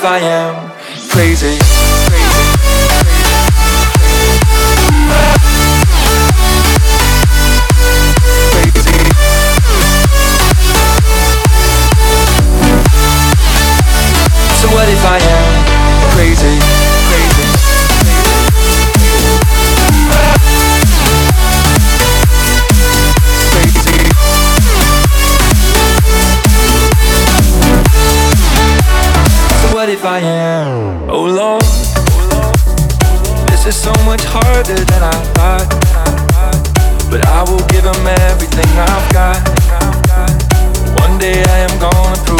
If I am crazy? So what if I am crazy? If I am. Oh Lord, this is so much harder than I thought. But I will give them everything I've got. One day I am gonna prove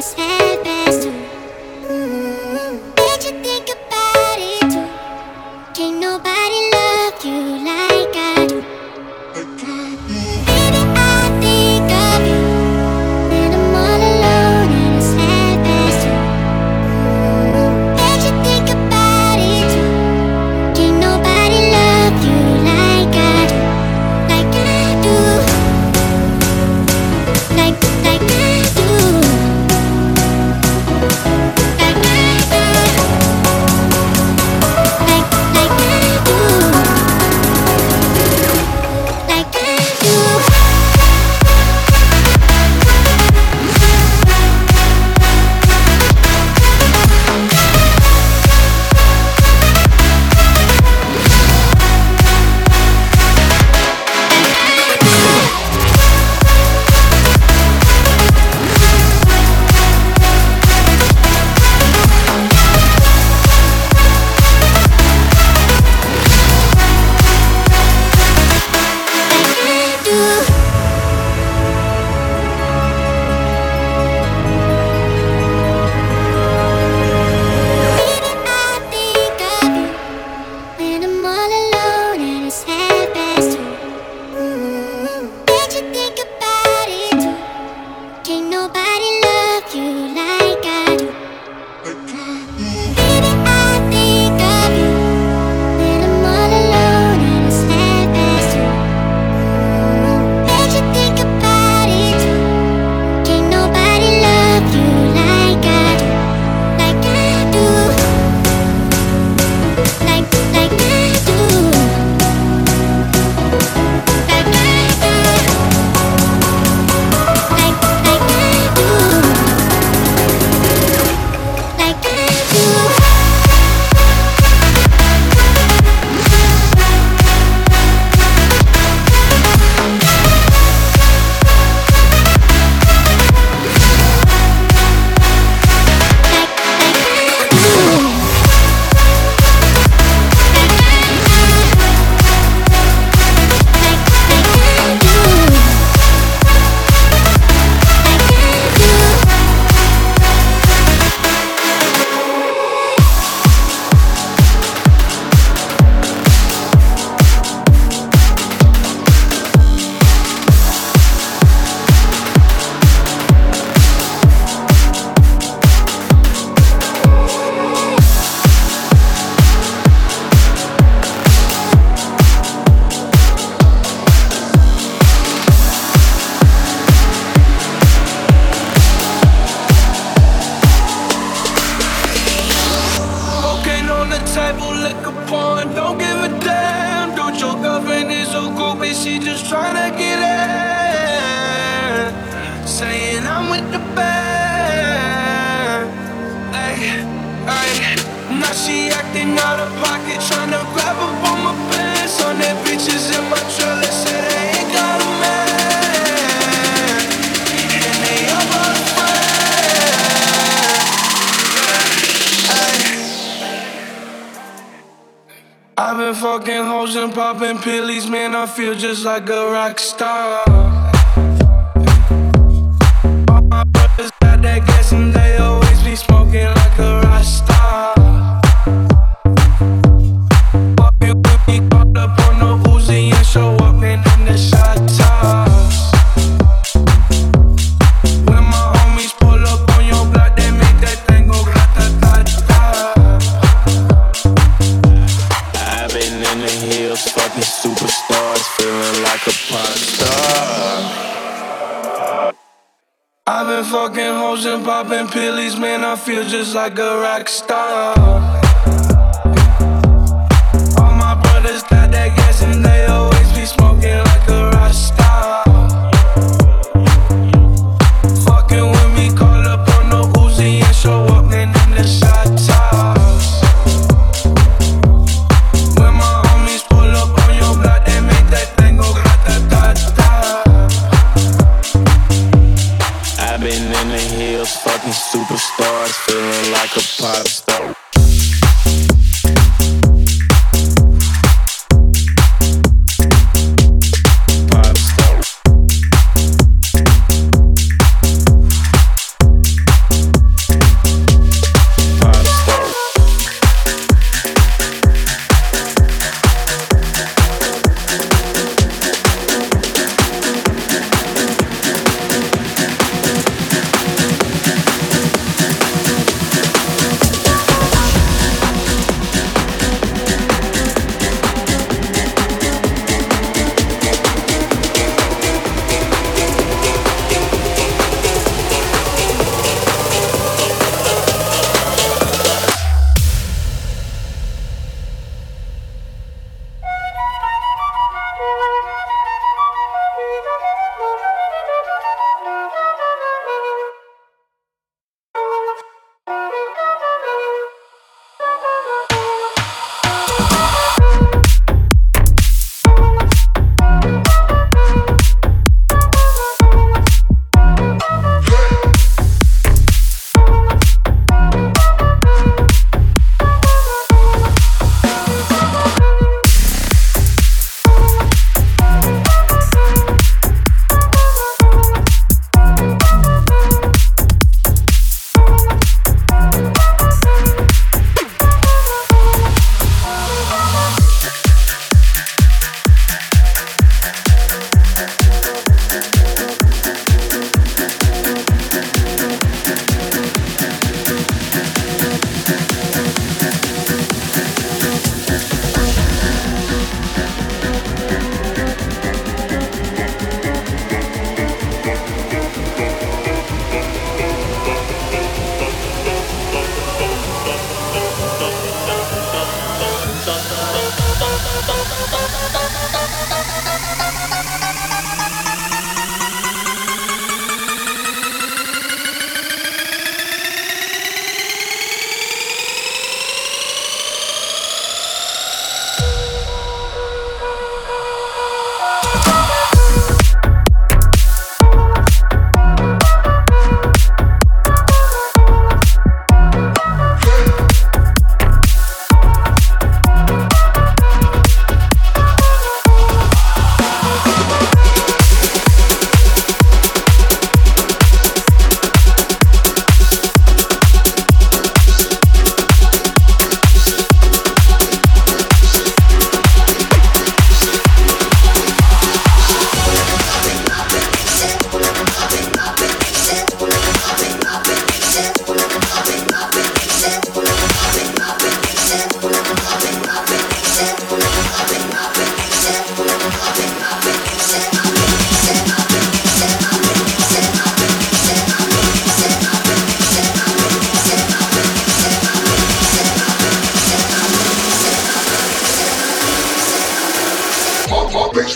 spend popping pills, man, I feel just like a rock star. feel just like a rock star.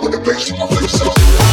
Focus on, focus on.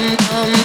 um, um.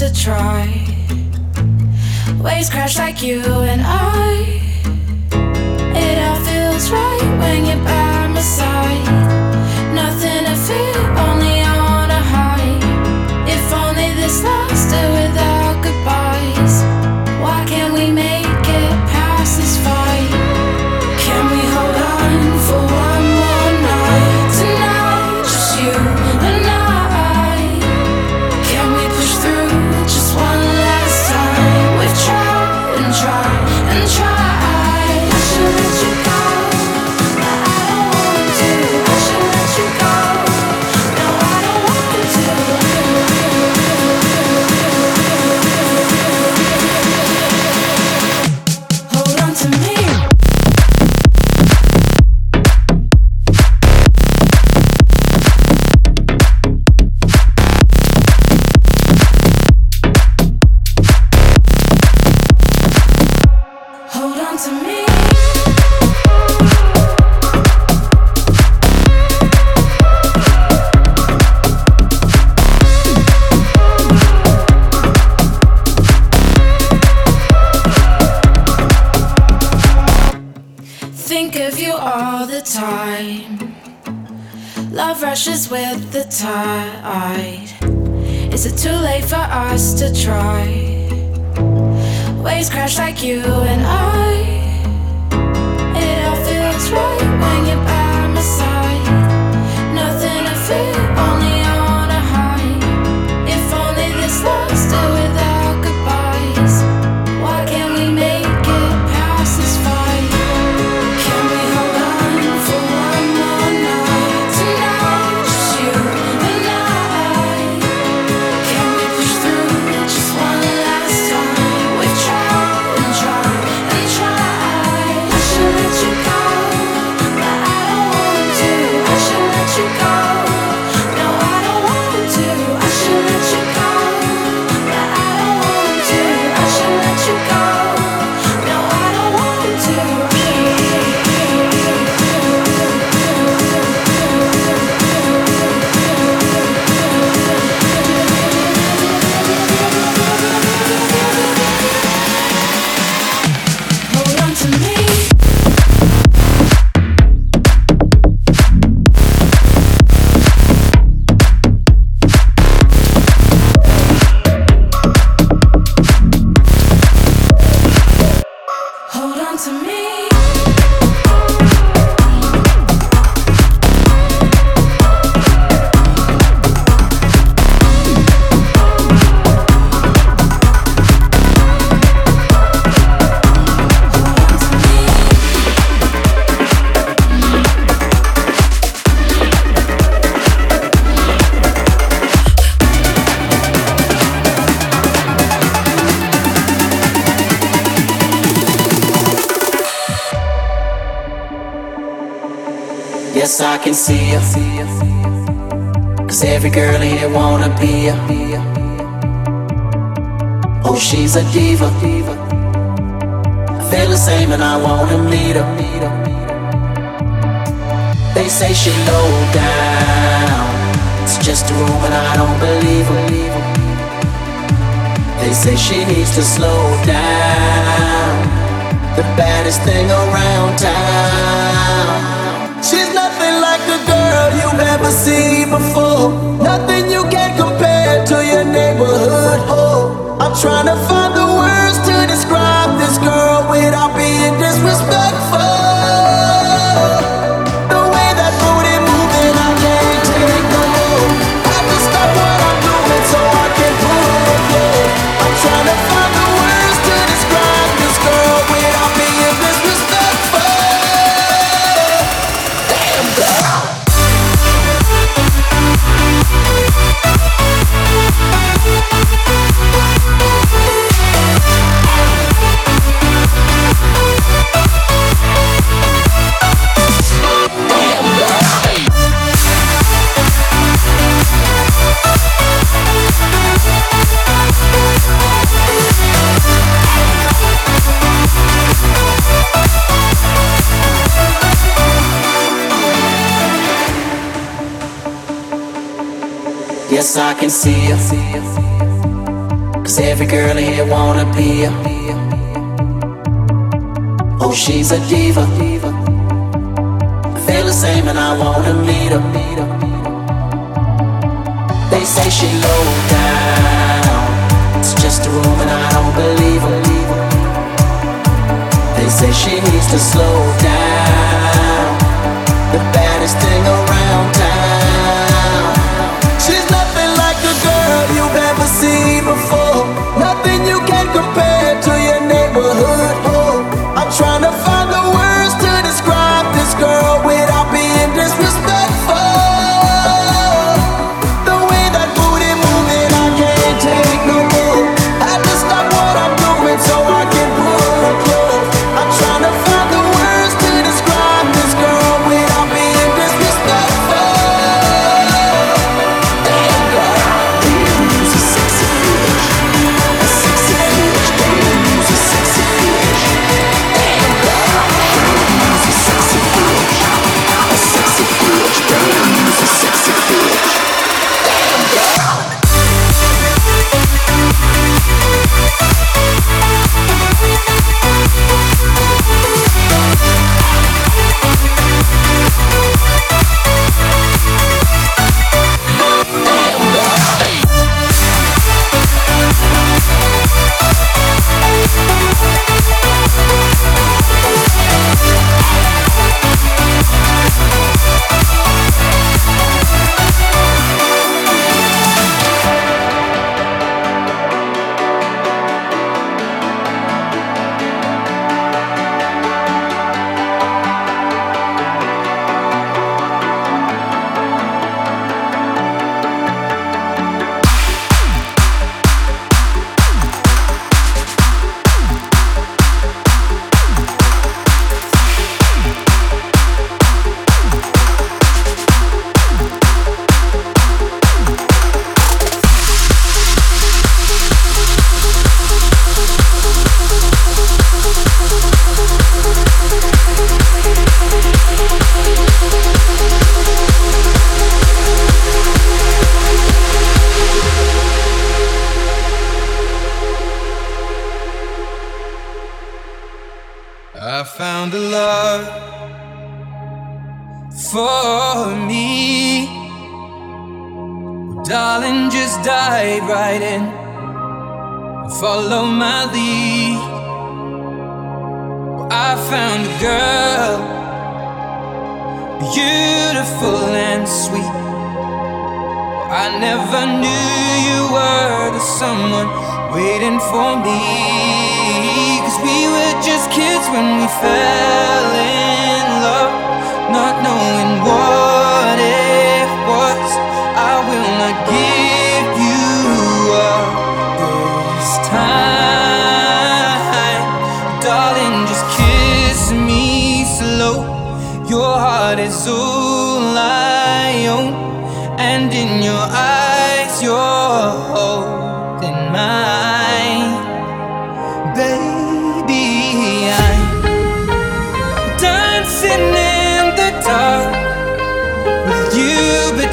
to try. Waves crash like you and I. try. idea. Oh, she's a diva. I feel the same and I wanna meet her. They say she low down. It's just a rumor, I don't believe her. They say she needs to slow down. The baddest thing around town. She's trying to I can see you. Cause every girl in here wanna be ya. Oh, she's a diva. I feel the same and I wanna meet her. They say she low down. It's just a room and I don't believe her. They say she needs to slow down. The baddest thing around.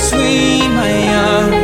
between my arms